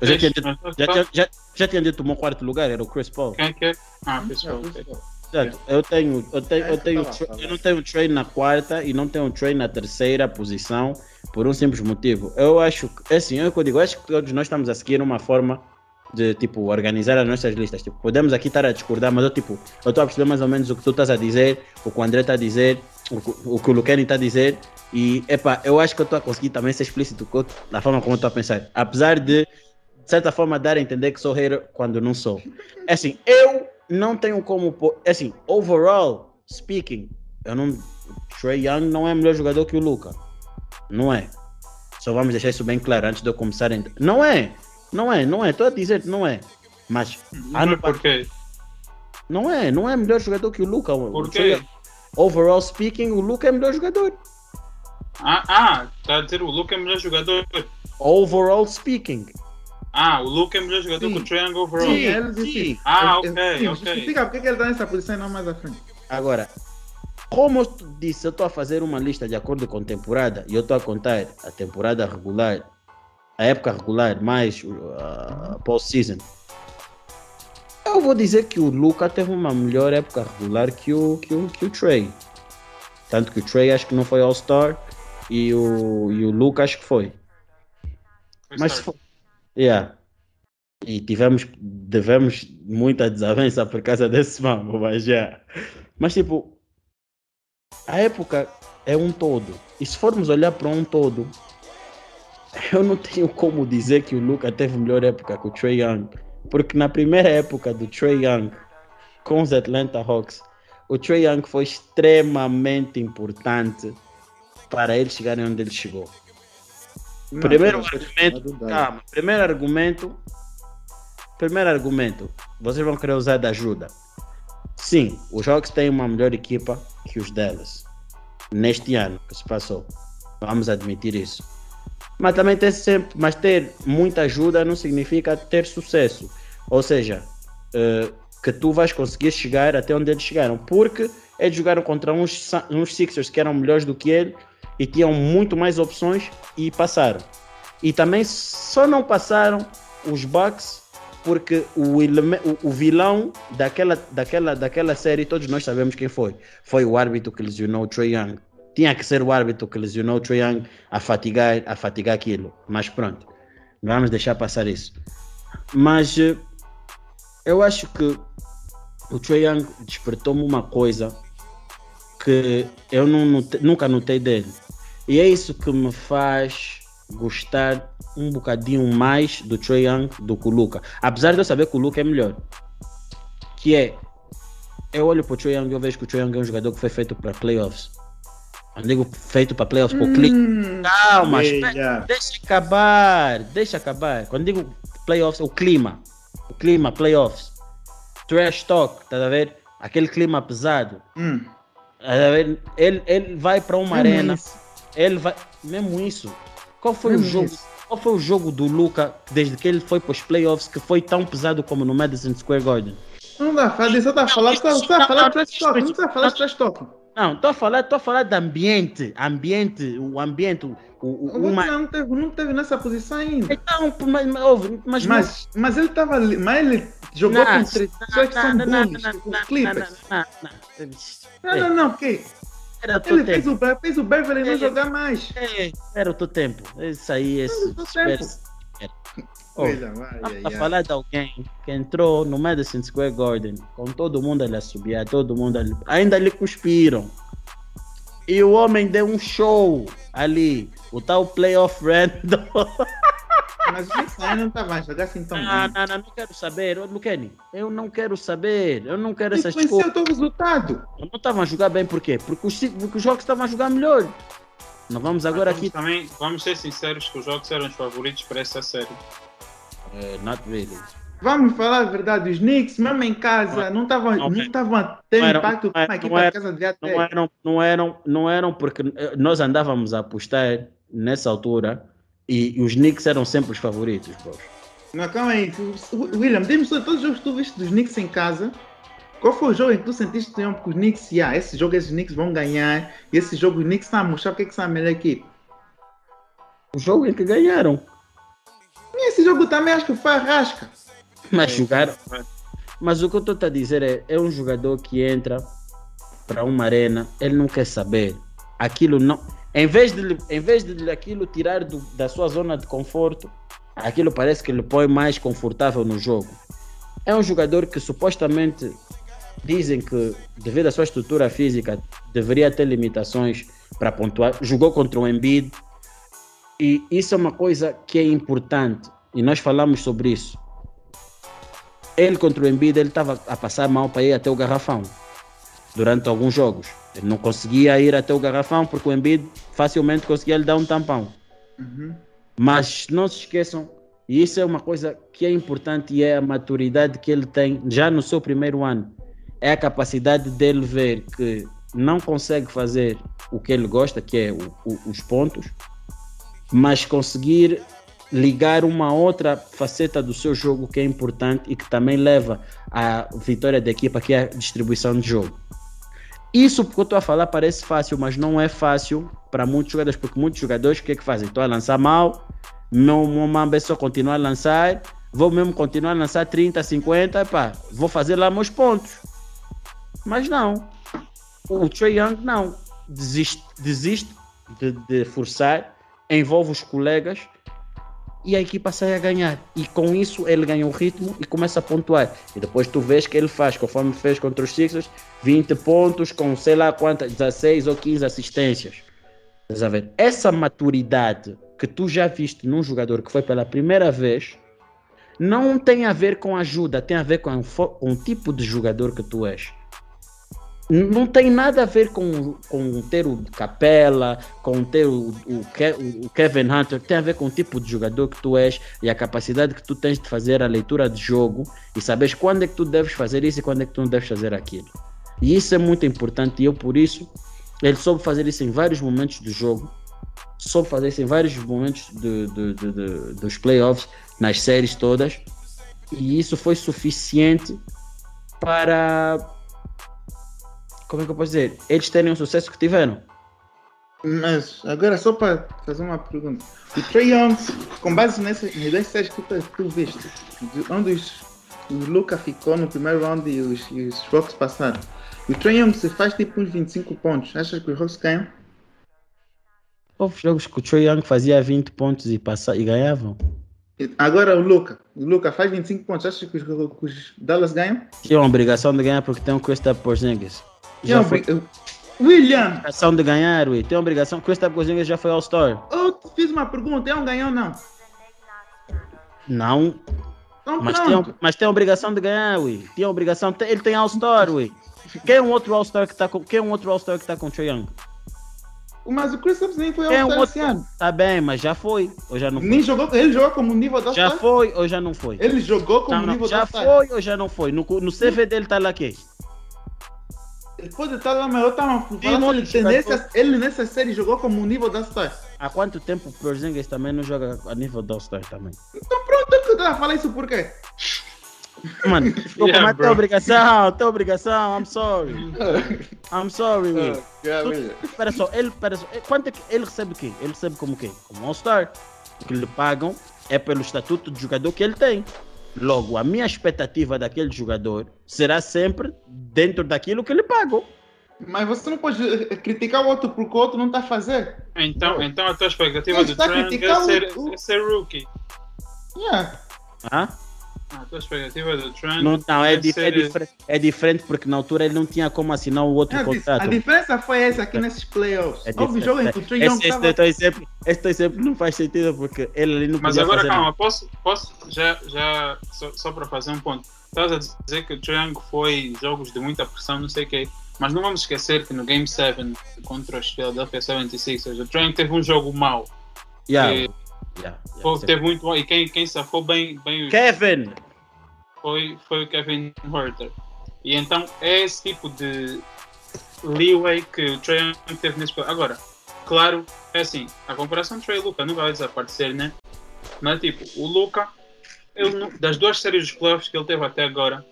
Eu já tinha, dito, já, já, já, já tinha dito o meu quarto lugar, era o Chris Paul. Quem que é? Ah, Chris Paul. Eu tenho, eu tenho, eu É, tenho, tá lá. eu não tenho trade na quarta e não tenho trade na terceira posição por um simples motivo. Eu acho, que- é assim, é o que eu digo, eu acho que todos nós estamos a seguir uma forma de tipo organizar as nossas listas. Tipo, podemos aqui estar a discordar, mas eu tipo, eu estou a perceber mais ou menos o que tu estás a dizer, o que o André está a dizer, o, que- o que o Luqueni está a dizer. E epá, eu acho que eu estou a conseguir também ser explícito da forma como eu estou a pensar. Apesar de, de certa forma, dar a entender que sou hater quando não sou. É assim, eu não tenho como. É assim, overall speaking, eu não. Trey Young não é melhor jogador que o Luca. Não é. Só vamos deixar isso bem claro antes de eu começar a. ent- Não é. Não é, não é. Estou a dizer que não é. Mas ano Mas por quê? não é, não é melhor jogador que o Luca. Por quê? Overall speaking, o Luca é melhor jogador. Ah, ah, tá a dizer o Luke é melhor jogador. Overall speaking. Ah, o Luke é melhor jogador Sim. que o Young overall. Sim, Sim, ele disse. sim. Ah, Ele- ok, sim, ok. Justifica porque que ele está nessa posição e não mais à frente. Agora, como eu disse, eu estou a fazer uma lista de acordo com temporada e eu estou a contar a temporada regular, a época regular mais a post-season. Eu vou dizer que o Luca teve uma melhor época regular que o, que o, que o Trey. Tanto que o Trey acho que não foi All-Star e o, e o Luca acho que foi. Mas se for. Yeah. E tivemos, devemos muita desavença por causa desse mambo, mas já. Mas tipo, a época é um todo. E se formos olhar para um todo, eu não tenho como dizer que o Luca teve melhor época que o Trey Young. Porque na primeira época do Trey Young com os Atlanta Hawks, o Trey Young foi extremamente importante para eles chegarem onde ele chegou. Não, Primeiro argumento, calma. Primeiro argumento. Primeiro argumento. Vocês vão querer usar de ajuda. Sim, os Hawks têm uma melhor equipa que os Dallas. Neste ano que se passou. Vamos admitir isso. Mas também ter sempre, mas ter muita ajuda não significa ter sucesso. Ou seja, eh, que tu vais conseguir chegar até onde eles chegaram. Porque eles jogaram contra uns, uns Sixers que eram melhores do que ele e tinham muito mais opções e passaram. E também só não passaram os Bucks porque o, o- vilão daquela, daquela, daquela série, todos nós sabemos quem foi. Foi o árbitro que lesionou o Trae Young. Tinha que ser o árbitro que lesionou o Trae Young a fatigar, a fatigar aquilo. Mas pronto, vamos deixar passar isso. Mas eh, eu acho que o Trae Young despertou-me uma coisa que eu não nunca notei dele. E é isso que me faz gostar um bocadinho mais do Trae Young do que o Luca. Apesar de eu saber que o Luca é melhor. Que é, eu olho para o Trae Young e eu vejo que o Trae Young é um jogador que foi feito para playoffs. Eu digo feito para playoffs, para o clique. Hum, Calma, yeah. Deixa acabar, deixa acabar. Quando digo playoffs, o clima. O clima, playoffs. Trash talk, tá a ver? Aquele clima pesado. Hum, Tá a ver? Ele, ele vai para uma mesmo arena. Ele vai. Mesmo isso. Qual foi o Mesmo jogo? isso. Qual foi o jogo do Luca desde que ele foi para os playoffs que foi tão pesado como no Madison Square Garden? Não dá, isso, só tá falando, só, tá falando trash talk, não tá falando trash talk. Não, estou a falar, estou a falar de ambiente, ambiente, o ambiente, o, o, O uma... não teve, não teve nessa posição ainda. Então, mas, mas, mas, Mas, ele estava ali, mas ele jogou com três pessoas que são bons, com Clippers. não, não, não. Não, não, não, porque Era o teu ele fez tempo. o, fez o Beverly não É. jogar mais. É, Era o teu tempo. Isso aí, esse. Oh, vai, a ai. falar de alguém que entrou no Madison Square Garden com todo mundo ali a subir, todo mundo ali. Ainda lhe cuspiram. E o homem deu um show ali. O tal playoff random. Mas o Knicks ainda não estava a jogar assim tão Não, bem. não, não, não quero saber. Ô, Luqueni, eu não quero saber. Eu não quero essas Influenciou desculpas. o teu resultado. Não estavam a jogar bem por quê? Porque os, porque os jogos estavam a jogar melhor. Não vamos agora Mas aqui. Também, vamos ser sinceros que os jogos eram os favoritos para essa série. Eh, not really. Vamos falar a verdade, os Knicks, mesmo em casa, não estavam Não, não estavam a ter não impacto não era- uma equipa não era- de casa ter. Não eram, não eram, não eram porque eh, nós andávamos a apostar nessa altura e, e os Knicks eram sempre os favoritos, bro. Não, calma aí. William, diz-me só todos os jogos que tu viste dos Knicks em casa. Qual foi o jogo em que tu sentiste que os Knicks, yeah, esse jogo esses Knicks vão ganhar, e esse jogo os Knicks estão a mostrar porque é que são a melhor equipe? O jogo em que ganharam. E esse jogo também acho que foi a rasca. Mas jogar. vai. Mas o que eu estou a dizer é, é um jogador que entra para uma arena, ele não quer saber. Aquilo não. Em vez de, em vez de aquilo tirar do- da sua zona de conforto, aquilo parece que lhe põe mais confortável no jogo. É um jogador que supostamente dizem que, devido à sua estrutura física, deveria ter limitações para pontuar. Jogou contra o Embiid e isso é uma coisa que é importante e nós falamos sobre isso. Ele contra o Embiid, ele estava a passar mal para ir até o garrafão durante alguns jogos. Ele não conseguia ir até o garrafão porque o Embiid facilmente conseguia lhe dar um tampão. Uhum. Mas não se esqueçam, e isso é uma coisa que é importante e é a maturidade que ele tem já no seu primeiro ano. É a capacidade dele ver que não consegue fazer o que ele gosta, que é o- o- os pontos, mas conseguir ligar uma outra faceta do seu jogo que é importante e que também leva à vitória da equipa, que é a distribuição de jogo. Isso porque eu estou a falar parece fácil, mas não é fácil para muitos jogadores, porque muitos jogadores o que é que fazem? Estão a lançar mal, meu Mamba é só continuar a lançar, vou mesmo continuar a lançar 30, 50, pá, vou fazer lá meus pontos. Mas não. O Trey Young não. Desiste, desiste de, de forçar, envolve os colegas e a equipa sai a ganhar. E com isso ele ganha o ritmo e começa a pontuar. E depois tu vês que ele faz, conforme fez contra os Sixers, 20 pontos com sei lá quantas, 16 ou 15 assistências. Estás a ver? Essa maturidade que tu já viste num jogador que foi pela primeira vez não tem a ver com ajuda, tem a ver com, o o tipo de jogador que tu és. Não tem nada a ver com, com ter o Capela, com ter o, o o Kevin Hunter, tem a ver com o tipo de jogador que tu és e a capacidade que tu tens de fazer a leitura de jogo e sabes quando é que tu deves fazer isso e quando é que tu não deves fazer aquilo. E isso é muito importante e eu por isso ele soube fazer isso em vários momentos do jogo, soube fazer isso em vários momentos de- de- de- de- dos playoffs, nas séries todas, e isso foi suficiente para. Como é que eu posso dizer? Eles terem o sucesso que tiveram. Mas agora só para fazer uma pergunta. O Trey Young, com base nessas séries que tu, tu viste, de onde os, o Luca ficou no primeiro round e os, e os Rocks passaram. O Trey Young se faz tipo uns 25 pontos. Achas que os Rocks ganham? Houve jogos que o Trae Young fazia 20 pontos e, passa, e ganhavam. Agora o Luca. O Luca faz 25 pontos. Achas que os, que os Dallas ganham? Tinha uma obrigação de ganhar porque tem um Kristaps Porzingis. Já Não, foi bri- William, obrigação de ganhar, ui. Tem obrigação. Kristaps Porzingis já foi All-Star. eu te fiz uma pergunta. É um ganhão ou não? Não, Então mas pronto. tem, mas tem obrigação de ganhar, ui. Tem obrigação. tem- ele tem All-Star, ui. Quem é um outro All-Star que tá com, quem é um outro All-Star que tá com o Trae Young? Mas o Chris Stapps nem foi Quem é um All-Star esse ano. Tá bem, mas já foi. Ou já não foi? Nem jogou, ele jogou como nível da Já All-Star. foi ou já não foi? Ele jogou como Não, não, nível já da All-Star. foi ou já não foi? No, no CV dele tá lá quê? Ele pode estar lá, mas eu estava falando jogador. nessa, ele nessa série jogou como nível da Star. Há quanto tempo o Porzingis também não joga a nível do All-Star também? Então pronto, que eu estava a falar isso por quê? Mano, desculpa, Yeah, mas tem bro. obrigação, tem obrigação, I'm sorry. I'm sorry. Yeah, Tu- Espera só, ele, espera só, eh, quanto é que ele recebe o quê? Ele recebe como o quê? Como All-Star. O que lhe pagam é pelo estatuto de jogador que ele tem. Logo, a minha expectativa daquele jogador será sempre dentro daquilo que lhe pagam. Mas você não pode criticar o outro porque o outro não está a fazer. Então, Não. então a tua expectativa Ele do Trent é ser, o- é ser rookie. Yeah. Ah? A tua expectativa do Trent Não, não é, é dif- é, diferente, é diferente porque na altura ele não tinha como assinar o outro É, contrato. A diferença foi essa aqui nesses playoffs. É Houve jogo em que o Esse, Young esse, estava... esse dois exemplos não faz sentido porque ele ali não Mas podia agora fazer calma, nada. posso, posso já, já só, só para fazer um ponto. Estás a dizer que o Triangle foi jogos de muita pressão, não sei o quê. Mas não vamos esquecer que no Game 7 contra os Philadelphia 76ers, o Triangle teve um jogo mau. Yeah, que yeah, yeah, teve muito mau. E quem, quem safou bem, bem o Kevin! foi, foi o Kevin Herter. E então é esse tipo de leeway que o Young teve nesse. Agora, claro, é assim, a comparação Trae e Luca nunca vai desaparecer, né? Mas tipo, o Luca, ele, das duas séries dos playoffs que ele teve até agora,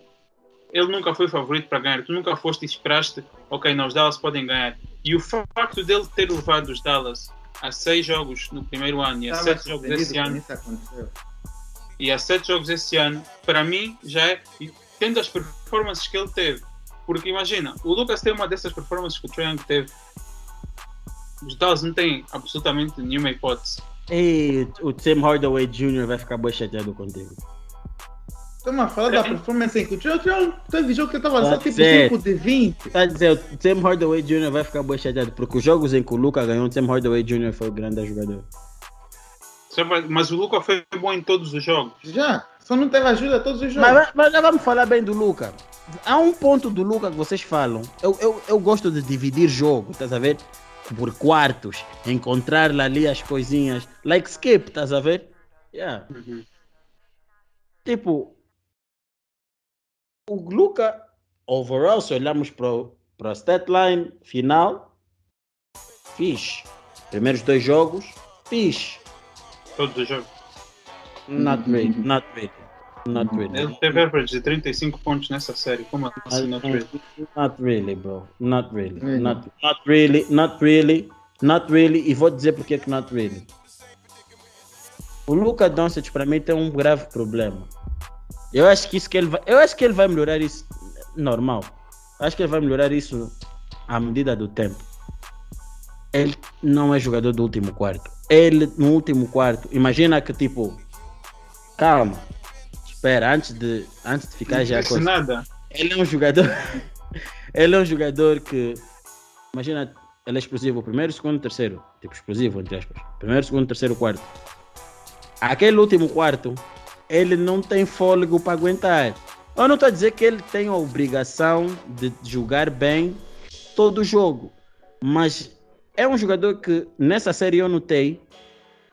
ele nunca foi favorito para ganhar. Tu nunca foste e esperaste, ok, não, os Dallas podem ganhar. E o facto dele ter levado os Dallas a seis jogos no primeiro ano e a Estava sete jogos esse ano e há sete jogos esse ano, para mim já é. E tendo as performances que ele teve. Porque imagina, o Lucas tem uma dessas performances que o Trae Young teve. Os Dallas não têm absolutamente nenhuma hipótese. E o Tim Hardaway Jr. vai ficar bem chateado contigo. Estamos a falar da performance em que o Young teve jogo que estava só tipo ser. 5 de 20. Tá a dizer, o Tim Hardaway Jr. vai ficar bem chateado, porque os jogos em que o Luca ganhou, o Tim Hardaway Jr. foi o grande jogador. Mas o Lucas foi bom em todos os jogos. Já, só não teve ajuda todos os jogos. Mas, mas já vamos falar bem do Luca. Há um ponto do Luca que vocês falam. Eu, eu, eu gosto de dividir jogo, estás a ver? Por quartos, encontrar lá ali as coisinhas. Like skip, estás a ver? Yeah. Tipo, o Luca, overall, se olharmos para a stat line final, fixe. Primeiros dois jogos, fixe. Todos os jogos. Not really, not really, not really. Ele teve average de 35 pontos nessa série. Como assim, não Not, teve? not really, bro. Not really. Really? Not, not really. Not really. Not really. E vou dizer porque que not really. O Luca Doncic para mim tem um grave problema. Eu acho que isso que ele vai, eu acho que ele vai melhorar isso normal. Acho que ele vai melhorar isso à medida do tempo. Ele não é jogador do último quarto. Ele no último quarto, imagina que tipo, calma, espera antes de antes de ficar já Não com disse nada. ele é um jogador. ele é um jogador que. Imagina, ele é explosivo primeiro, segundo, terceiro. Tipo, explosivo, entre aspas. Primeiro, segundo, terceiro, quarto. Aquele último quarto, ele não tem fôlego para aguentar. Eu não estou a dizer que ele tem a obrigação de jogar bem todo o jogo. Mas é um jogador que nessa série eu notei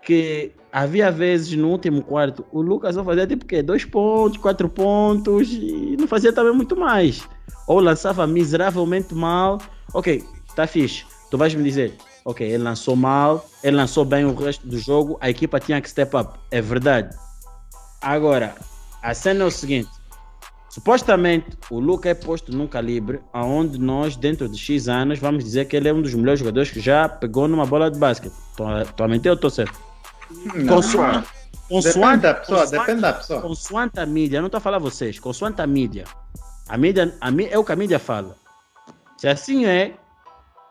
que havia vezes no último quarto o Lucas só fazia tipo que dois pontos, quatro pontos e não fazia também muito mais. Ou lançava miseravelmente mal. Ok, tá fixe. Tu vais me dizer, ok, ele lançou mal, ele lançou bem o resto do jogo, a equipa tinha que step up. É verdade. Agora, a cena é o seguinte. Supostamente o Luca é posto num calibre onde nós, dentro de X anos, vamos dizer que ele é um dos melhores jogadores que já pegou numa bola de basquete. Estou a mentir ou estou certo? Não, Consoante, Depende consoante, da pessoa, consoante- depende da pessoa. consoante a mídia, eu não estou a falar vocês, consoante a mídia. A mídia, a mí- é o que a mídia fala. Se assim é,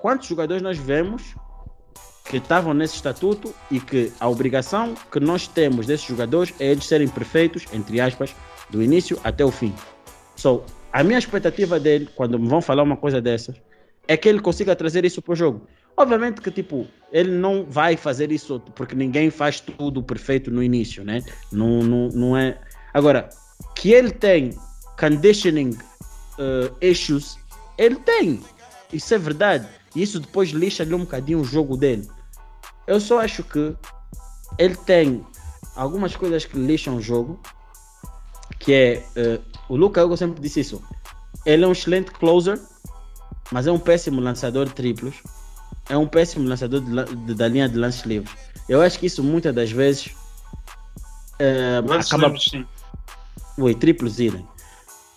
quantos jogadores nós vemos que estavam nesse estatuto e que a obrigação que nós temos desses jogadores é eles serem perfeitos, entre aspas, do início até o fim. So, a minha expectativa dele, quando me vão falar uma coisa dessas, é que ele consiga trazer isso para o jogo. Obviamente que, tipo, ele não vai fazer isso porque ninguém faz tudo perfeito no início, né? Não, não, não é. Agora, que ele tem conditioning uh, issues, ele tem. Isso é verdade. E isso depois lixa-lhe um bocadinho o jogo dele. Eu só acho que ele tem algumas coisas que lixam o jogo, que é uh, o Luca Hugo sempre disse isso. Ele é um excelente closer, mas é um péssimo lançador de triplos. É um péssimo lançador de de- da linha de lances livres. Eu acho que isso muitas das vezes uh, acaba. livres, sim. Oi, triplos irem.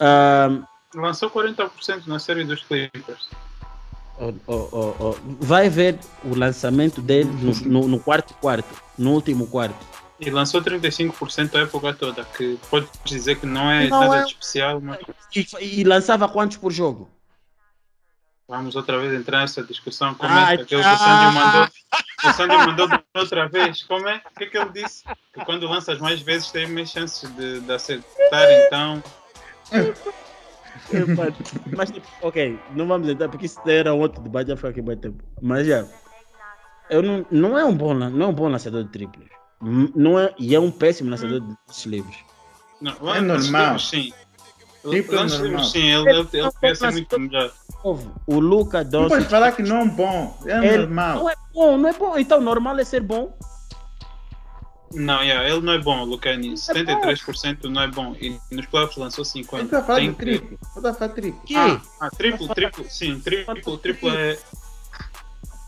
Um, Lançou 40% na série dos Clippers. Oh, oh, oh, oh. Vai ver o lançamento dele no, no- no quarto quarto, no último quarto. E lançou 35% a época toda, que pode dizer que não é Não nada é- de especial, mas E, e lançava quantos por jogo? vamos outra vez entrar nessa discussão. Como Ai, é que aquele que ah. o Sandy mandou? O Sandy mandou outra vez. Como é? O que, é que ele disse? Que quando lanças mais vezes tem mais chances de, de acertar, então. Mas, tipo, ok, não vamos entrar, porque isso era outro debate, já foi aqui muito tempo. Mas já, eu não, não, é um bom, não é um bom lançador de triplos. N- Não é, e é um péssimo lançador de lances livres. Não, É lances normal. livres, sim. Tipo, é Lances normal. livres, sim. Ele, ele, ele pensa muito melhor. O Luca Não Doncic... pode falar que não é bom. É ele normal. não é bom, não é bom. Então, normal é ser bom. Não, yeah, ele não é bom, Lucani. 73% não é bom. E nos playoffs lançou Ele 50%. está a falar Tem de que- triplo. Ele está a falar de triplo. Que? Ah, ah, triplo, triplo, sim, triplo, triplo é.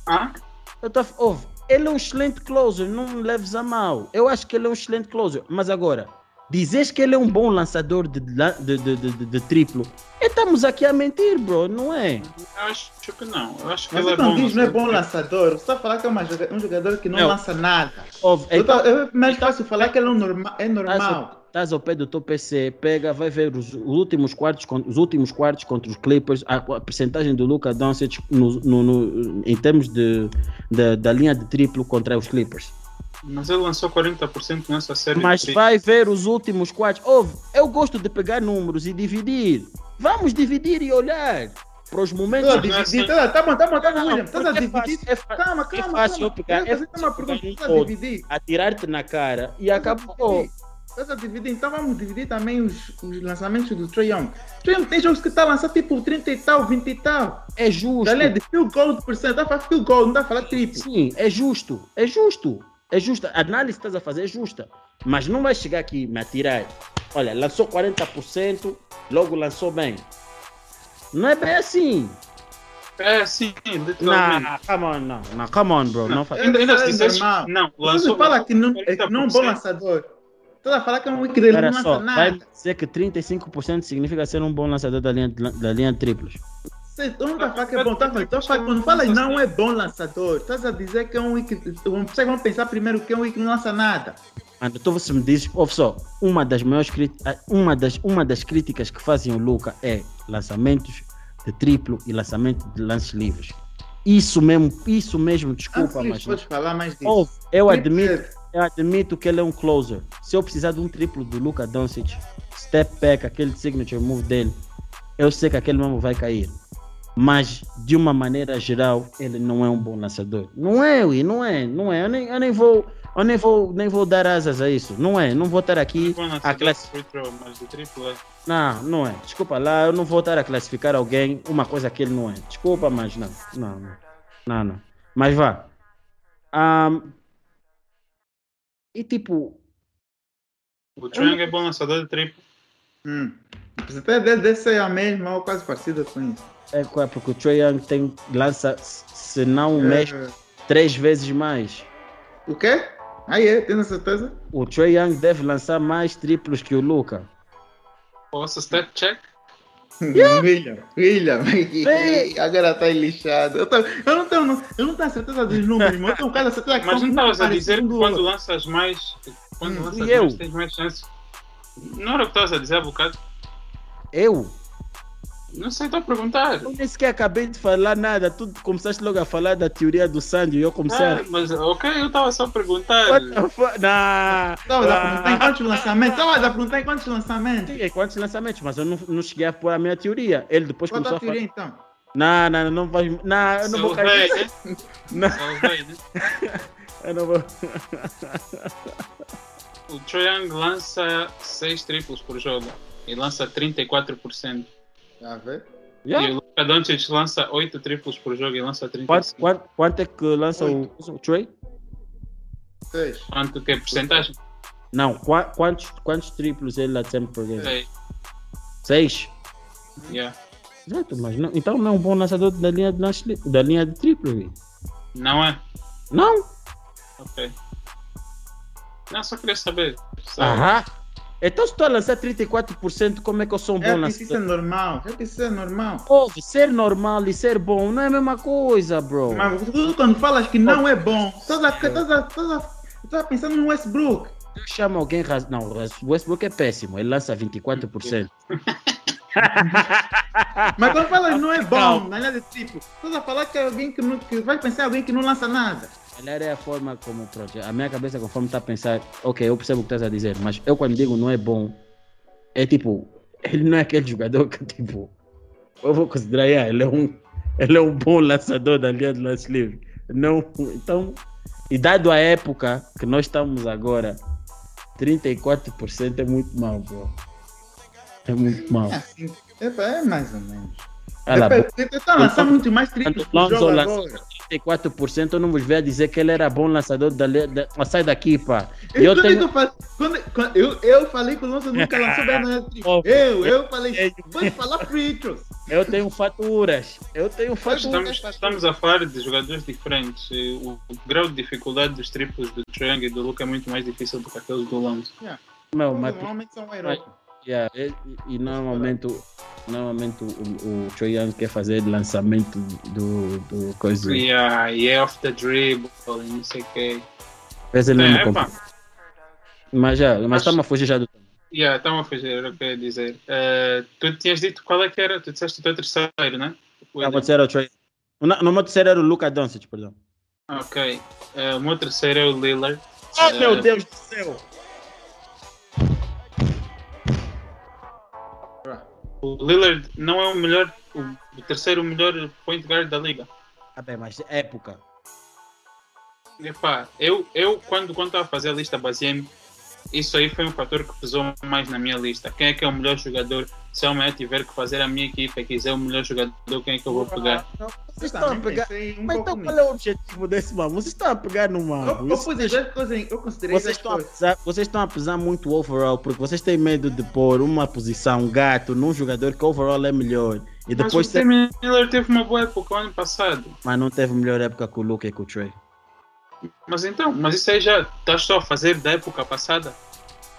Ah? Eu tô, ouve, ele é um excelente closer, não me leves a mal. Eu acho que ele é um excelente closer. Mas agora, Dizes que ele é um bom lançador de, de, de, de, de- de triplo. Estamos aqui a mentir, bro, não é? Eu acho que não. Eu acho que Mas ele é não bom. diz não é bom lançador. Você está a falar que é uma um jogador que não Não. lança nada. Ouve, Eu então, tô- é mais fácil falar que ele é, um norma, é normal. Estás ao pé do teu PC, pega, vai ver os, os últimos quartos, os últimos quartos contra os Clippers, a, a percentagem do Luka Doncic no, no- no- em termos de, de- da linha de triplo contra os Clippers. Mas ele lançou 40% nessa série. Mas vai ver os últimos quartos. Ouve, eu gosto de pegar números e dividir. Vamos dividir e olhar para os momentos. Tá a não é dividir. assim. Tá, tá bom, tá bom, tá bom, William. Estás a porque é dividir. fácil, é fa- Calma, é calma, fácil eu calma. pegar, é fazer uma fácil pergunta. Estás a dividir. atirar-te na cara e acabou. Estás a dividir. Então vamos dividir também os, os lançamentos do Trae Young. Trae Young tem jogos que está a lançar tipo 30 e tal, 20 e tal. É justo. Galera, de field goal de porcento. Está a falar field goal, não está a falar triplo. Sim, é justo. É justo. É justa. A análise que estás a fazer é justa. Mas não vai chegar aqui me atirar. Olha, lançou 40%, logo lançou bem. Não é bem assim. É, sim, literalmente. Não, come on, não. Não, come on, bro. Não, faz. Ainda, ainda se dissesse, normal. não, Você lançou. fala que não, é, que não é um bom 40%. lançador. Estás a falar que é um weak dele, não lança só, vai nada. dizer que 35% significa ser um bom lançador da linha, da linha triplos. Está a que é bom, tá falando, quando fala não é bom lançador, estás a dizer que é um weak. Vocês vão pensar primeiro que é um weak que não lança nada. Mano, então você me diz, ouve só, uma das maiores críticas, uma das, uma das críticas que fazem o Luca é lançamentos de triplo e lançamento de lances livres. Isso mesmo, isso mesmo, desculpa, Antes mas podes falar mais disso. ouve, eu admito, eu admito que ele é um closer. Se eu precisar de um triplo do Luca Doncic, step back, aquele signature move dele, eu sei que aquele mesmo vai cair. Mas de uma maneira geral, ele não é um bom lançador. Não é, Ui, não é, não é. Eu nem, eu nem vou, eu nem vou, nem vou dar asas a isso. Não é, não vou estar aqui a lançador class... de free throw, mas de triplo é. Não, não é. Desculpa lá, eu não vou estar a classificar alguém uma coisa que ele não é. Desculpa, mas não, não, não, não, não. Mas vá. Ahn, e tipo, O Trang é bom lançador de triplo. hum. Até deve deve ser a mesma ou quase parecida com isso. É é? porque o Trae Young tem lança, se não É, três vezes mais. O quê? Aí é, tem certeza? O Trae Young deve lançar mais triplos que o Luca. Posso step check? William, William, Sim. agora tá lixado. Eu, tô- eu não tenho, eu não tenho certeza dos números, mas eu tenho um cara certeza que Mas não estavas a dizer que quando lanças mais. Quando Hum, lanças eu? mais, tens mais chance. Não era o que estavas a dizer há bocado? Eu? Não sei, estou a perguntar. Eu nem sequer acabei de falar nada. Tu começaste logo a falar da teoria do Sandy e eu comecei Ah, a. mas ok, eu estava só a perguntar. Nah. Estava a perguntar em Ah. quantos lançamentos? Estava a perguntar em quantos lançamentos? Sim, é quantos lançamentos, mas eu não, não cheguei a pôr a minha teoria. Ele depois Qual a começou a teoria falar. então? Não, não, não vai. Não, eu não vou cair. Né? Não, Salvei, né? eu não vou. O Trae Young lança 6 triplos por jogo e lança 34%. Já vê? E Yeah. o Luka Doncic lança 8 triplos por jogo e lança 35%. Quanto, quanto, quanto é que lança o, o Trey? Seis. Quanto que é porcentagem? Não, qua- quantos, quantos triplos ele attempt por game? Sei. Seis? Yeah. Exato, mas não, então não é um bom lançador da linha de, lance da linha de triplo. vi. Não é? Não? Ok. Não, só queria saber. Aham. Então se estou a lançar 34%, como é que eu sou um bom É que isso é lançador? normal. É que isso é normal. Ouve, ser normal e ser bom não é a mesma coisa, bro. Mas tu quando falas que não é bom, estás a, estás a, estás a, estás a pensando no Westbrook. Eu chamo alguém. raz- Não, o Westbrook é péssimo, ele lança 24%. Mas quando falas não é bom, Calma. na linha de tipo, estás a falar que é alguém que, não, que vai pensar alguém que não lança nada. Melhor é a forma como, pronto, a minha cabeça conforme está a pensar, ok, eu percebo o que estás a dizer, mas eu quando digo não é bom, é tipo, ele não é aquele jogador que, tipo, eu vou considerar, ele, é um, ele é um bom lançador da linha de lance livre. Não, então, e dado a época que nós estamos agora, 34% é muito mal, bro. É muito mal. É, assim, é, é mais ou menos. Ela, está tá lançando muito mais 30 Lonzo agora. 94% não vos veio a dizer que ele era bom lançador da, da... Ah, sai daqui, pá. Eu, eu, tenho... quando... Quando... eu, eu falei que o Lonzo nunca lançou eu, eu falei, vamos falar Fritos. Eu tenho faturas. Eu tenho faturas. Estamos, estamos a falar de jogadores diferentes. O, o grau de dificuldade dos triplos do Trang e do Luca é muito mais difícil do que aqueles do Lonzo. Yeah. Mas... Normalmente são heróis. Yeah. E, e, e normalmente normalmente o, o Choi Young quer fazer lançamento do, do coisa. Yeah, yeah, off the dribble, não sei o quê. Parece ele mesmo É. Mas já, mas estamos a fugir já do tema. Yeah, estava a fazer, era o que eu ia dizer. Eh, tu tinhas dito qual é que era? Tu disseste o teu terceiro, né? O Ah, pode ser o Choi. No, no meu terceiro era o Luca Doncic, perdão. Ok. Eh, o meu terceiro é o Lillard. Oh, Eh, meu Deus do céu! O Lillard não é o melhor, o, terceiro melhor point guard da liga. Ah, bem, mas época. Epá, eu, eu quando quando estava a fazer a lista baseei-me, isso aí foi um fator que pesou mais na minha lista. Quem é que é o melhor jogador? Se eu amanhã tiver que fazer a minha equipe e quiser o melhor jogador, quem é que eu vou pegar? Vocês estão a pegar. um Mas então qual é o objetivo desse mano? Vocês estão a pegar numa. Eu, eu coisas, em- eu considerei Vocês estão, pesar, vocês estão a pesar muito o overall porque vocês têm medo de pôr uma posição gato num jogador que overall é melhor e Mas depois o ter- Damian Lillard teve uma boa época o ano passado. mas não teve melhor época que o Luca e com o Trey. Mas então, mas isso aí já estás só a fazer da época passada?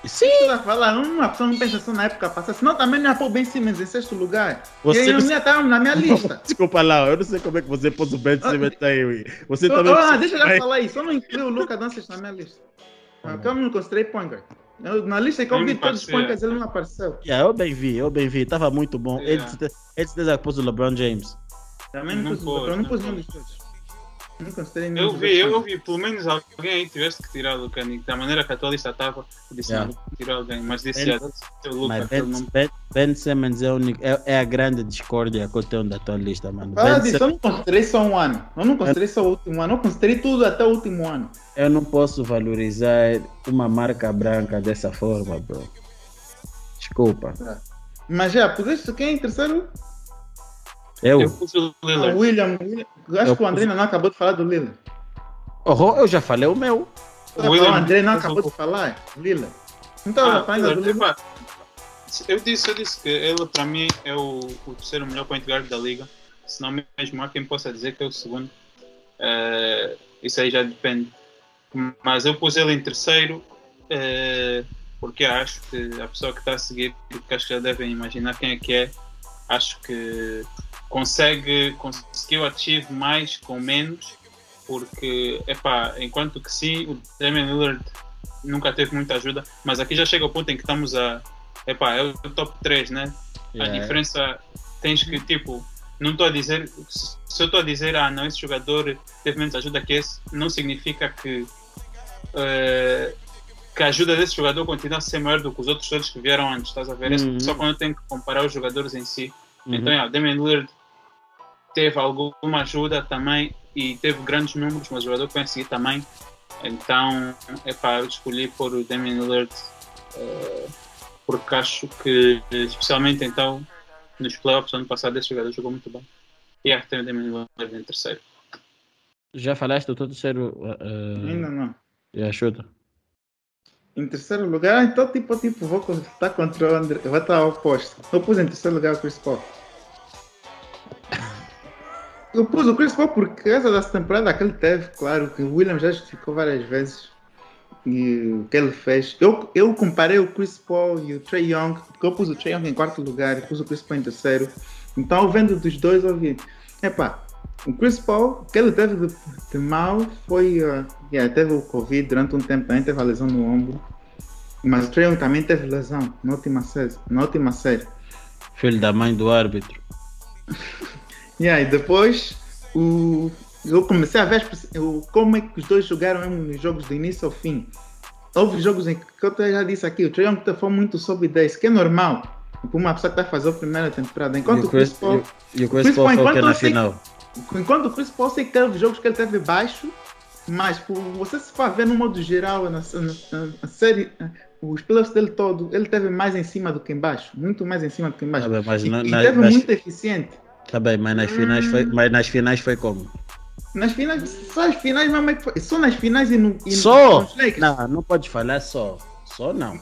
Sim, Estou a falar, uma pessoa não pensa só na época passada, senão também não ia pôr Ben Simmons em sexto lugar. Você e não- eu nem estava na minha lista. desculpa lá, eu não sei como é que você pôs o Ben Simmons aí. Você Eu- também. ah, deixa eu já falar isso, eu não incluí o Luca Doncic na minha lista. Porque eu não considerei point guard. Eu- Na lista que eu vi todos os guards, ele não apareceu. Yeah, eu bem vi, eu bem vi, tava muito bom. Ele, Yeah. ele certeza pôs o LeBron James. Também não, Não pus, pôs, eu não não pus nenhum pôs. dos dois. Nenhum Eu dos vi, eu vi, pelo menos alguém aí tivesse que tirar o Luca Nick. Da maneira que a tua lista estava, eu disse, Yeah. não, tirar alguém. Mas disse, Ben- já, deve ser o Luca, Mas aquele ben, não ben, ben Simmons é, o único- é, é a grande discórdia que eu tenho da tua lista, mano. Fala Ben disso, Simmons- eu não considerei só um ano. Eu não considerei só o último ano. Eu considerei tudo até o último ano. eu não posso valorizar uma marca branca dessa forma, bro. Desculpa. Mas já, puseste quem em terceiro? Eu? Eu pus o Ah, Lillard. William. William. Acho Eu que o André ainda não acabou de falar do Lila. Oh, eu já falei o meu. O William- André não acabou de falar. Lila. Estava Ah, do Lillard, Lila. epá, eu disse, eu disse que ele para mim é o, o terceiro melhor point guard da liga. Se não mesmo há quem possa dizer que é o segundo. Eh, isso aí já depende. Mas eu pus ele em terceiro eh, porque acho que a pessoa que está a seguir, porque acho que já devem imaginar quem é que é, acho que consegue, conseguiu achieve mais com menos, porque, epá, enquanto que sim, o Damian Lillard nunca teve muita ajuda, mas aqui já chega o ponto em que estamos a, epá, é o top 3, né? A Yeah. diferença tens que, tipo, não estou a dizer, se eu estou a dizer, ah, não, esse jogador teve menos ajuda que esse, não significa que, eh, que a ajuda desse jogador continua a ser maior do que os outros todos que vieram antes, estás a ver? É Uhum. Só quando eu tenho que comparar os jogadores em si. Uhum. Então, yeah, Damian Lillard teve alguma ajuda também e teve grandes números, mas o jogador que também. Então, é para eu escolhi por o Damian Lillard eh, porque acho que, especialmente então, nos playoffs ano passado, esse jogador jogou muito bem. E acho que tem o Damian Lillard em terceiro. Já falaste do teu terceiro. Uh, Ainda não. yeah, chuta. Em terceiro lugar, então tipo, tipo, vou estar contra o André. Eu vou estar ao oposto. Eu pus em terceiro lugar o Chris Paul. Eu pus o Chris Paul por causa dessa temporada que ele teve, claro, que o William já justificou várias vezes e o que ele fez. Eu, eu comparei o Chris Paul e o Trey Young, porque eu pus o Trey Young em quarto lugar e pus o Chris Paul em terceiro. Então, vendo dos dois, eu vi, epá, o Chris Paul, o que ele teve de, de mal foi, uh, yeah, teve o Covid durante um tempo, também teve a lesão no ombro. Mas o Trey Young também teve lesão na última série. Na última série. Filho da mãe do árbitro. E depois o, eu comecei a ver o, como é que os dois jogaram nos jogos do início ao fim. Houve jogos em que, eu já disse aqui, o Trae Young foi muito sob 10, que é normal para uma pessoa que está a fazer a primeira temporada. Enquanto o o Chris Paul, e, e o Chris Chris Paul Paul, enquanto na eu sei- final. enquanto o Chris Paul sei que teve jogos que ele teve baixo, mas por você se for ver no modo geral, na, na- na série, os playoffs dele todo, ele teve mais em cima do que embaixo, muito mais em cima do que embaixo. Tá bem, mas e, e teve muito eficiente. Tá bem, mas nas finais foi, Hum. mas nas finais foi como? Nas finais, só as finais mesmo é que foi. Só nas finais e no. E no- Só? Lakers. Não, não pode falar só. Só não.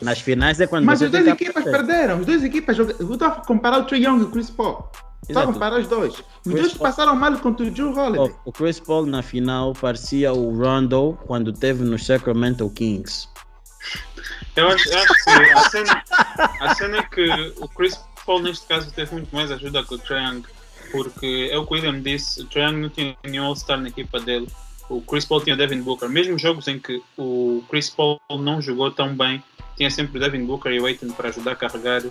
Nas finais é quando Mas as duas equipas perderam. As duas equipas jogaram. Eu estava a comparar o Trey Young e o Chris Paul. Estava a Exato. comparar os dois. Os Chris dois Paul- passaram mal contra o Drew Holiday. O- O Chris Paul na final parecia o Rondo quando teve no Sacramento Kings. Eu acho, eu acho que a cena, a cena é que o Chris Paul neste caso teve muito mais ajuda que o Young, porque é o que o William disse, o Young não tinha nenhum All-Star na equipa dele. O Chris Paul tinha Devin Booker. Mesmo jogos em que o Chris Paul não jogou tão bem, tinha sempre o Devin Booker e o Aiton para ajudar a carregar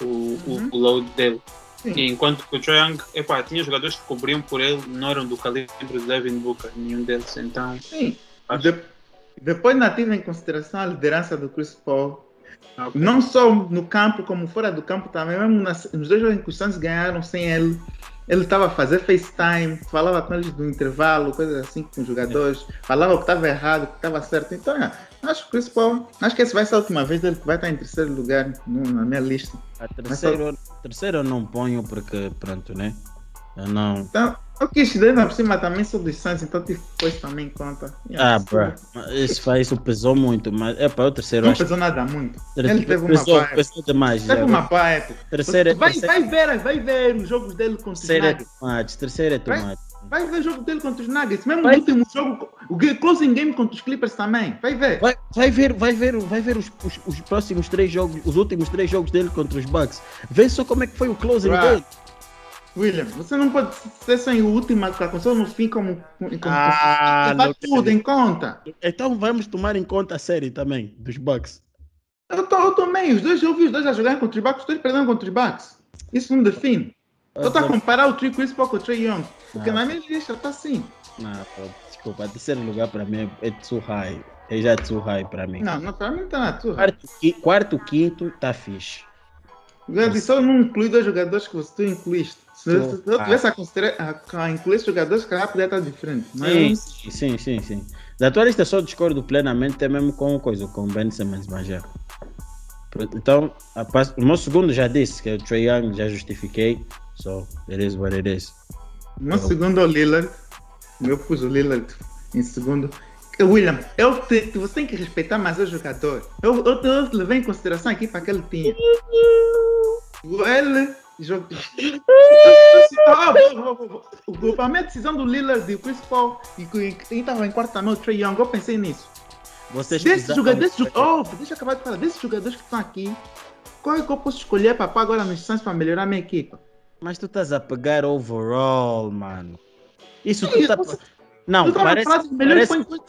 o, Uhum. o, o load dele. Sim. E enquanto que o Young, epá, tinha jogadores que cobriam por ele, não eram do calibre do Devin Booker, nenhum deles. Então, Sim. acho De- depois tive em consideração a liderança do Chris Paul. Ok. Não só no campo, como fora do campo também. Mesmo nas, nos dois jogos em que os Suns ganharam sem ele. Ele estava a fazer FaceTime, falava com eles do intervalo, coisas assim com os jogadores, falava o que estava errado, o que estava certo. Então, é, acho que Paul, acho que essa vai ser a última vez dele que vai estar em terceiro lugar no- na minha lista. A terceiro, terceiro eu não ponho porque, pronto, né? Eu não. Então, eu quis dar por cima também sou dos Suns, então tive que pôr isso também em conta. Ah, bro. Isso, faz, isso pesou muito, mas é para o terceiro. Não acho pesou nada muito. que Ele teve uma pesou, pesou demais. Teve já. uma época. Terceiro, é- vai, terceiro, vai, ver, vai ver os jogos dele contra os terceiro é tomate. Terceiro é tomate. Vai ver o jogo dele contra os Nuggets. Mesmo Vai. no último jogo, o closing game contra os Clippers também. Vai ver. Vai, vai ver, vai ver, vai ver os, os, os próximos três jogos, os últimos três jogos dele contra os Bucks. Vê só como é que foi o closing Right. dele. William, você não pode ser só em última, só no fim como. como Ah, não tudo em conta. Então vamos tomar em conta a série também dos Bucks. Eu, tô, eu também, os dois, eu vi os dois a jogar contra os Bucks, os dois perdendo contra os Bucks. Isso não define. Eu estou a comparar o Trey Chris Paul com o Trey Young. Porque Ah. na minha lista está assim. Não, pô, desculpa, terceiro lugar para mim é, too high. É já too high para mim. Não, não, para mim está na tua. Quarto, quarto, quinto, tá fixe. Disse, só não inclui dois jogadores que você incluíste. Se, eu tivesse a, considerar, a, a incluir esses jogadores, calhar poderia estar diferente. Mas Sim, eu- sim, sim, sim. Da tua lista só discordo plenamente, é mesmo com coisa, com o Ben Simmons, mas já. Então, a o meu segundo já disse, que é o Trae Young, já justifiquei. So, it is what it is. meu segundo é o Lillard. Eu pus o Lillard em segundo. William, eu te- você tem que respeitar mais o jogador. Eu, eu, eu levei em consideração aqui para que ele tinha. Ele Para a minha decisão do Lillard e o Chris Paul, e que quem estava em quarto também, o Trey Young, eu pensei nisso. Vocês Desses jogadores, desses, oh, deixa eu acabar de falar, desses jogadores que estão aqui, qual é que eu posso escolher para pôr agora nos Suns para melhorar a minha equipa? Mas tu estás a pegar overall, mano. Isso Sim, tu tá... você- Não, estava parece, parece, guards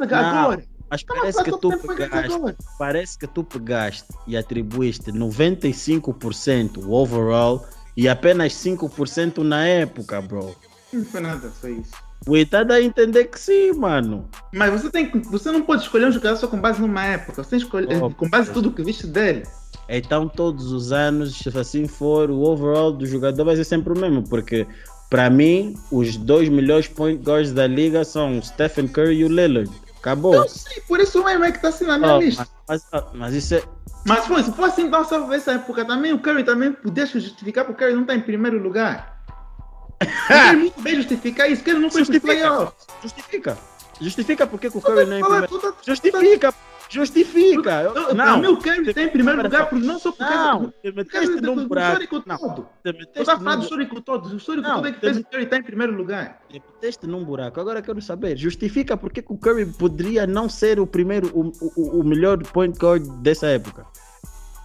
Não, agora. mas parece que tu pegaste, parece que tu pegaste e atribuíste 95% overall e apenas 5% na época, bro. Não foi nada, só isso. Ui, tá a entender que sim, mano. Mas você, tem, você não pode escolher um jogador só com base numa época, você tem que escolher Oh, com base em tudo que viste dele. Então, todos os anos, se assim for, o overall do jogador vai ser sempre o mesmo, porque para mim, os dois melhores point guards da liga são o Stephen Curry e o Lillard. Acabou. Eu sei, por isso é que está assim na minha Oh, lista. mas, mas- mas isso é. Mas foi, se for assim, então só nessa época também, o Curry também podia se justificar porque o Curry não está em primeiro lugar. Podia muito bem justificar isso, que ele não foi Justifica. playoffs. Justifica. Justifica porque que o Curry não é em primeiro. tá- Justifica. Justifica. Eu- Eu- Não. o Curry está em primeiro lugar, só. por, não só por Não. causa do, do, num do buraco. histórico Não. todo. Eu estava a falar do histórico todo, do histórico Não, todo é que fez o Curry estar em primeiro lugar. Te meteste num buraco. Agora quero saber. Justifica porque que o Curry poderia não ser o primeiro, o, o, o melhor point guard dessa época.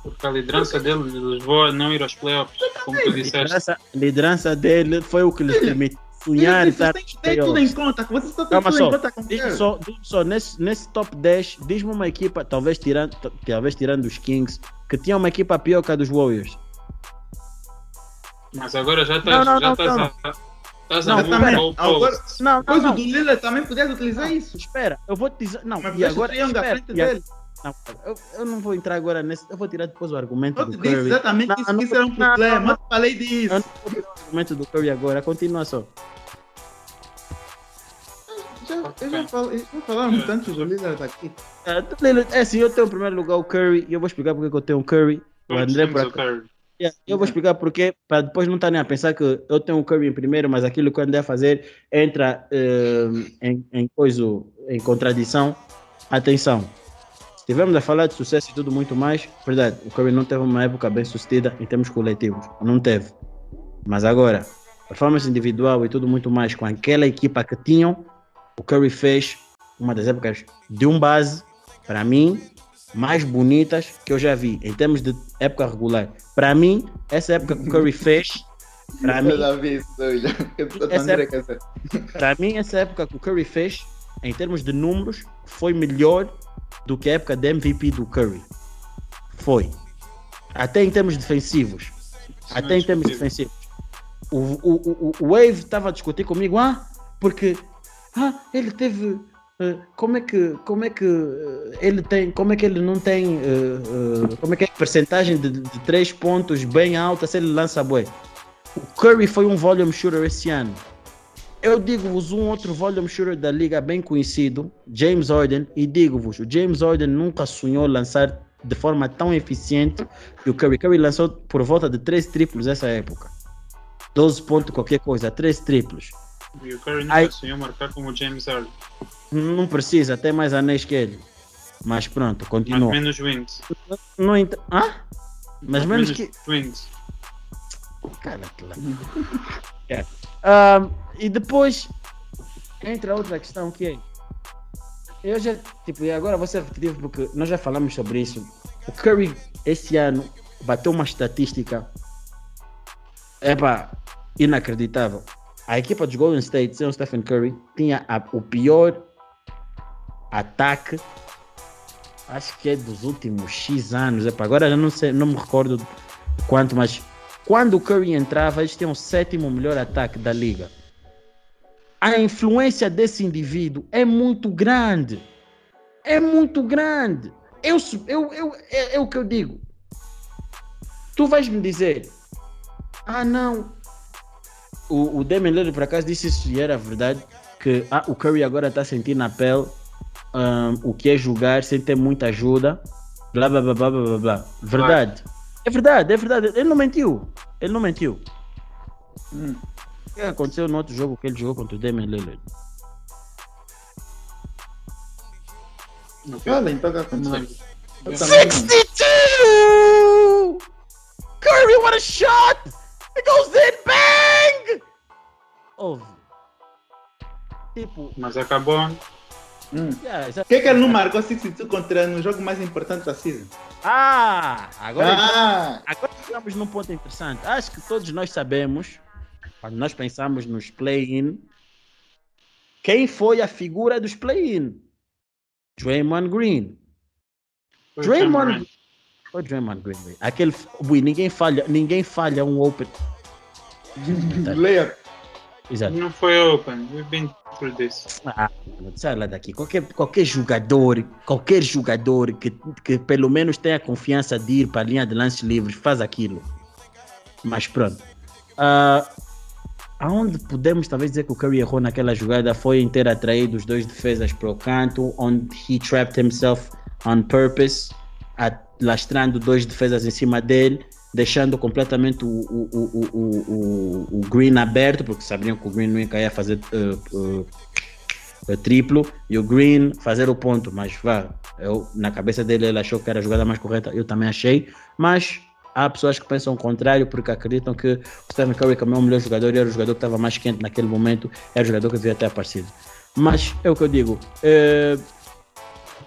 Porque a liderança dele levou a não ir aos playoffs, como tu A disseste. liderança, a liderança dele foi o que lhes permitiu E e estar Você tem que ter tudo em conta. Você só tem Calma tudo só. em conta com Curry. só, diz só nesse, nesse top 10, diz-me uma equipa, talvez tirando, talvez tirando os Kings, que tinha uma equipa pior que a dos Warriors. Mas agora já Não, estás não, já não, estás não. a. Estás Não, a também. Agora, goalposts. Não, coisa do Lillard também pudesse utilizar isso. Espera, eu vou te dizer. Não, Mas e agora. Espera, frente e a- dele. não, eu, eu não vou entrar agora nesse. Eu vou tirar depois o argumento Eu do te disse Curry. exatamente Não, isso, não, que isso era um não, problema. não, Eu falei Eu disso. não vou tirar o argumento do Curry agora. Continua só. Já, eu já falei, já falaram tanto do Lillard aqui. É, É assim, eu tenho em primeiro lugar o Curry e eu vou explicar porque que eu tenho o Curry. O André por. Curry. Yeah, Eu vou explicar porque, para depois não estarem a pensar que eu tenho o Curry em primeiro, mas aquilo que eu andei a fazer entra eh, em, em coisa, em contradição. Atenção, se estivermos a falar de sucesso e tudo muito mais, verdade, o Curry não teve uma época bem sucedida em termos coletivos, não teve. Mas agora, performance individual e tudo muito mais com aquela equipa que tinham, o Curry fez uma das épocas de um base, para mim, mais bonitas que eu já vi. Em termos de época regular. Para mim, essa época que o Curry fez, para mim, é- para mim essa época que o Curry fez, em termos de números, foi melhor do que a época de MVP do Curry. Foi. Até em termos defensivos. Até em termos defensivos. O, o, o, Wave estava a discutir comigo, ah, porque ah, ele teve. eh, como é que como é que eh, ele tem como é que ele não tem eh, como é que é a percentagem de, de três pontos bem alta se ele lança bué o Curry foi um volume shooter esse ano eu digo-vos um outro volume shooter da liga bem conhecido James Harden e digo-vos o James Harden nunca sonhou lançar de forma tão eficiente que o Curry Curry lançou por volta de três triplos nessa época 12 pontos qualquer coisa três triplos E o Curry nunca sonhou marcar como o James Harden. Não precisa, tem mais anéis que ele. Mas pronto, Mas continua. menos wins. Não ent... Ah? Mas menos que. wins. Cala-te lá. É. Ah, e depois entra outra questão que é. Eu já, tipo, e agora vou ser porque nós já falamos sobre isso. O Curry esse ano bateu uma estatística epá, inacreditável. A equipa dos Golden State, sem o Stephen Curry, tinha a- o pior ataque, acho que é dos últimos X anos. Epá, agora eu não sei, não me recordo quanto, mas quando o Curry entrava, eles tinham o sétimo melhor ataque da liga. A influência desse indivíduo é muito grande. É muito grande. Eu, eu, eu, é, é o que eu digo. Tu vais me dizer, ah não, o, o Damian Lillard por acaso disse isso e era verdade, que ah, o Curry agora está sentindo na pele ahn, o que é jogar sem ter muita ajuda, blá blá blá blá blá blá, blá. Verdade. É verdade, é verdade. Ele não mentiu. Ele não mentiu. Hum. O que aconteceu no outro jogo que ele jogou contra o Damian Lillard? Fala então o que aconteceu. Não. Eu também não. 62! Curry, what a shot! It goes in, bang! Ouve. Tipo, Mas acabou. Hum. yeah, Por que, que ele não marcou 62 contra no jogo mais importante da season? Ah, agora, Ah! agora estamos num ponto interessante. Acho que todos nós sabemos, quando nós pensamos nos play-in, quem foi a figura dos play-in? Draymond Green. Foi Draymond Cameron. Foi Draymond Green. Aquele, ui, ninguém falha, ninguém falha um open. Layup. Exato. Não foi open. We've been through this. Ah, sai lá daqui. Qualquer, qualquer jogador, qualquer jogador que, que pelo menos tenha confiança de ir para a linha de lances livres faz aquilo. Mas pronto. Ah, aonde podemos talvez dizer que o Curry errou naquela jogada foi em ter atraído os dois defesas para o canto, onde he trapped himself on purpose, lastrando dois defesas em cima dele, deixando completamente o, o, o, o, Green aberto, porque sabiam que o Green nunca ia fazer uh, uh, triplo, e o Green fazer o ponto, mas vá, eu, na cabeça dele ele achou que era a jogada mais correta, eu também achei, mas há pessoas que pensam o contrário, porque acreditam que o Stephen Curry, como é o melhor jogador, e era o jogador que estava mais quente naquele momento, era o jogador que devia ter aparecido. Mas é o que eu digo, eh,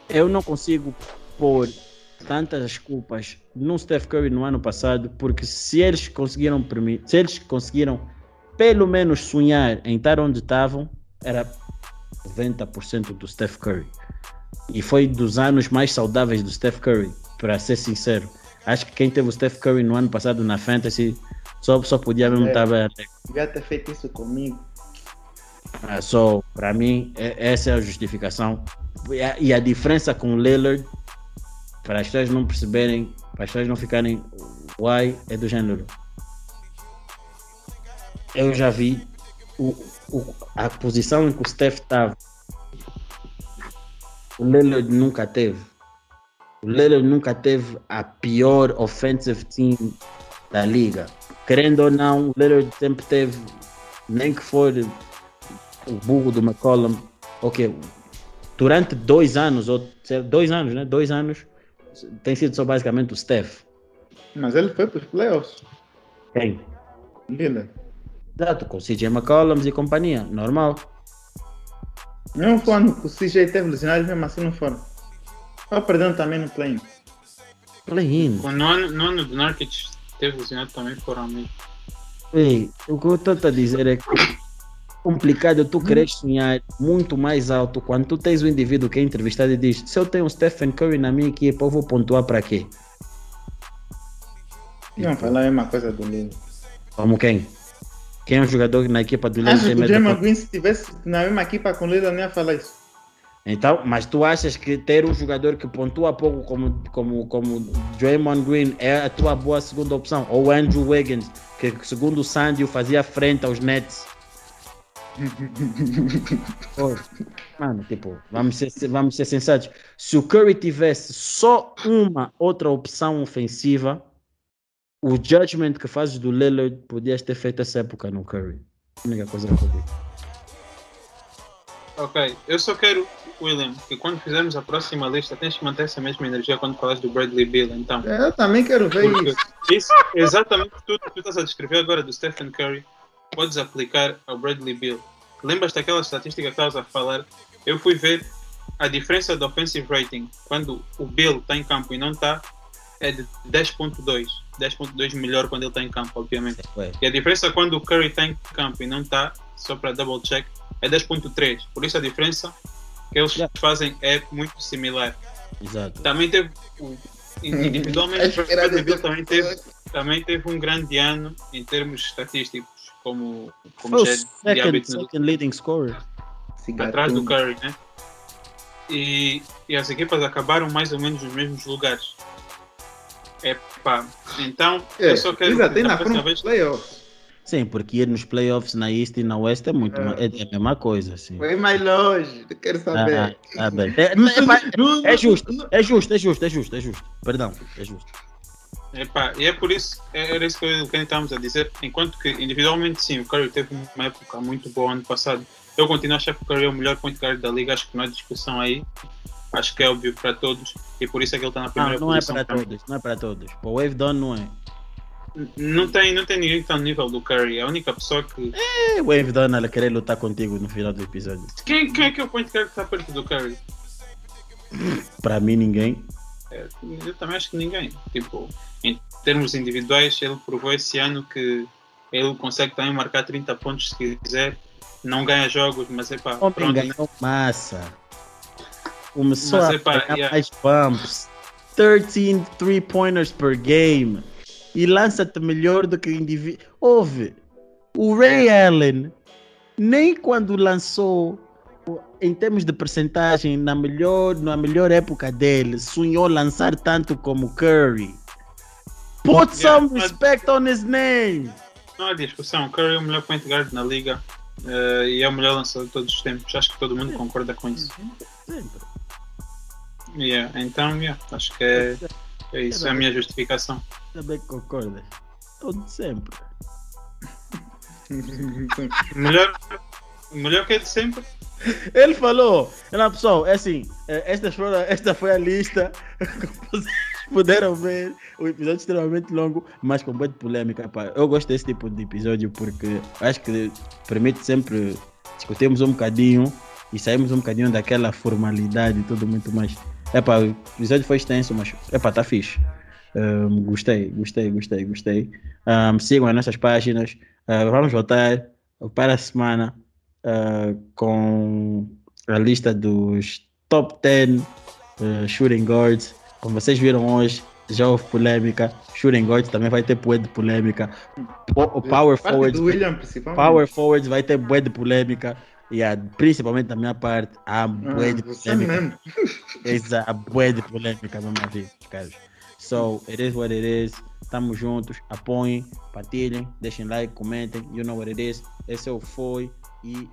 eu não consigo pôr tantas culpas no Steph Curry no ano passado, porque se eles conseguiram se eles conseguiram pelo menos sonhar em estar onde estavam, era 90% do Steph Curry. E foi dos anos mais saudáveis do Steph Curry, para ser sincero. Acho que quem teve o Steph Curry no ano passado na Fantasy só, só podia mesmo É. estar bem. Devia ter feito isso comigo. Ah, só para mim é- essa é a justificação E a- e a diferença com o Lillard para as pessoas não perceberem para as pessoas não ficarem why é do gênero eu já vi o, o- a posição em que o Steph estava o Lillard nunca teve o Lillard nunca teve a pior offensive team da liga querendo ou não o Lillard sempre teve nem que for o burro do McCollum, ok, durante dois anos, ou dois anos, né? Dois anos, tem sido só basicamente o Steph. Mas ele foi para os playoffs. Quem? Lillard. Exato, com CJ McCollum e companhia, normal. Mesmo quando o CJ teve lesionados, mesmo assim não foram. Estava perdendo também no play. Play-in. No ano, no ano do Narkic teve lesionado também foram amigos. Ei, o que eu estou a dizer é que complicado tu queres sonhar muito mais alto quando tu tens um indivíduo que é entrevistado e diz se eu tenho um Stephen Curry na minha equipe, eu vou pontuar para quê? Não falar a mesma coisa do Lilo. Como quem? Quem é um jogador na equipa do Lillard Acho que o Draymond Green, se estivesse na mesma equipa com o Lilo, não ia falar isso. Então, mas tu achas que ter um jogador que pontua pouco como, como, como Draymond Green é a tua boa segunda opção? Ou Andrew Wiggins, que segundo o Sandy fazia frente aos Nets? Mano, tipo, vamos ser, vamos ser sensatos. Se o Curry tivesse só uma outra opção ofensiva, o judgment que fazes do Lillard podias ter feito essa época no Curry. A única coisa que eu digo. Ok, eu só quero, William, que quando fizermos a próxima lista tens que manter essa mesma energia quando falas do Bradley Bill, então. Eu também quero ver Porque isso. isso, exatamente tudo que tu estás a descrever agora do Stephen Curry, podes aplicar ao Bradley Bill. Lembras daquela estatística que estavas a falar? Eu fui ver a diferença do offensive rating quando o Bill está em campo e não está, é de 10.2. 10.2 melhor quando ele está em campo, obviamente. Ué, E a diferença quando o Curry está em campo e não está, só para double check, é 10.3. Por isso a diferença que eles Yeah. fazem é muito similar. exato. Também teve, individualmente, o também teve, também teve um grande ano em termos estatísticos, como, como Foi o já é de second, hábito no- second leading scorer. atrás do. Curry, né? E, e as equipas acabaram mais ou menos nos mesmos lugares. É pá, então É, eu só quero Precisa ter da na próxima frente vez. Sim, porque ir nos playoffs na East e na West é muito É. é, é a mesma coisa, sim. Foi mais longe, quero Ah, saber. ah, bem. É, não, é, é justo, é justo, é justo, é justo, é justo. Perdão, é justo. Epá, e é por isso, é- era isso que eu- que estávamos a dizer. Enquanto que individualmente, sim, o Curry teve uma época muito boa ano passado. Eu continuo a achar que o Curry é o melhor point guard da liga. Acho que não há discussão aí. Acho que é óbvio para todos. E por isso é que ele está na Não, primeira não é posição. para para mim. todos, não é para todos. Para o Wave Down não é. Não tem, não tem ninguém que está no nível do Curry. A única pessoa que. É o Wave ela querer lutar contigo no final do episódio. Quem, quem é que é o point guard que está perto do Curry? Para mim ninguém. É, eu também acho que ninguém. Tipo, em termos individuais, ele provou esse ano que ele consegue também marcar 30 pontos se quiser. Não ganha jogos, mas é pá. Homem pronto, né? ganhou massa. Começou Mas, a epá, pegar yeah. mais bumps. 13 three-pointers per game. E lança-te melhor do que o indivíduo. Ouve, o Ray Allen, nem quando lançou, em termos de percentagem, na melhor, na melhor época dele, sonhou lançar tanto como Curry. Put Yeah, some respect on his name. Não há discussão. Curry é o melhor point guard na liga eh, e é o melhor lançador de todos os tempos. Acho que todo mundo concorda com isso. Sempre. Yeah, Então, yeah, acho que é, é isso. É a minha justificação. Também concordas. Todo sempre. Melhor, melhor que é de sempre. Ele falou, ela pessoal, é assim, eh, esta foi, a- esta foi a lista, puderam ver, o episódio extremamente longo, mas com muita polêmica. Pá. Eu gosto desse tipo de episódio porque acho que permite sempre discutirmos um bocadinho e sairmos um bocadinho daquela formalidade e tudo muito mais. Epá, o episódio foi extenso, mas epá, tá fixe. Um, gostei, gostei, gostei, gostei. Um, sigam as nossas páginas. Uh, vamos voltar para a semana uh, com a lista dos top 10 uh, shooting guards. Como vocês viram hoje, já houve polêmica. Shooting guards também vai ter bué de polêmica. O, power forwards, do William, power forwards vai ter bué de polêmica. E a- principalmente da minha parte, há bué de Ah, polêmica. mesmo. Exato, bué de polêmica mesmo. So, it is what it is. Tamo juntos. Apoiem, partilhem, deixem like, comentem. You know what it is. Esse é o Foi e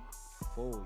Foi.